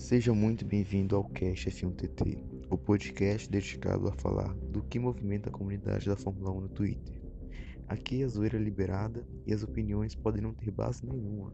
Seja muito bem-vindo ao Cast F1TT, o podcast dedicado a falar do que movimenta a comunidade da Fórmula 1 no Twitter. Aqui é a zoeira é liberada e as opiniões podem não ter base nenhuma.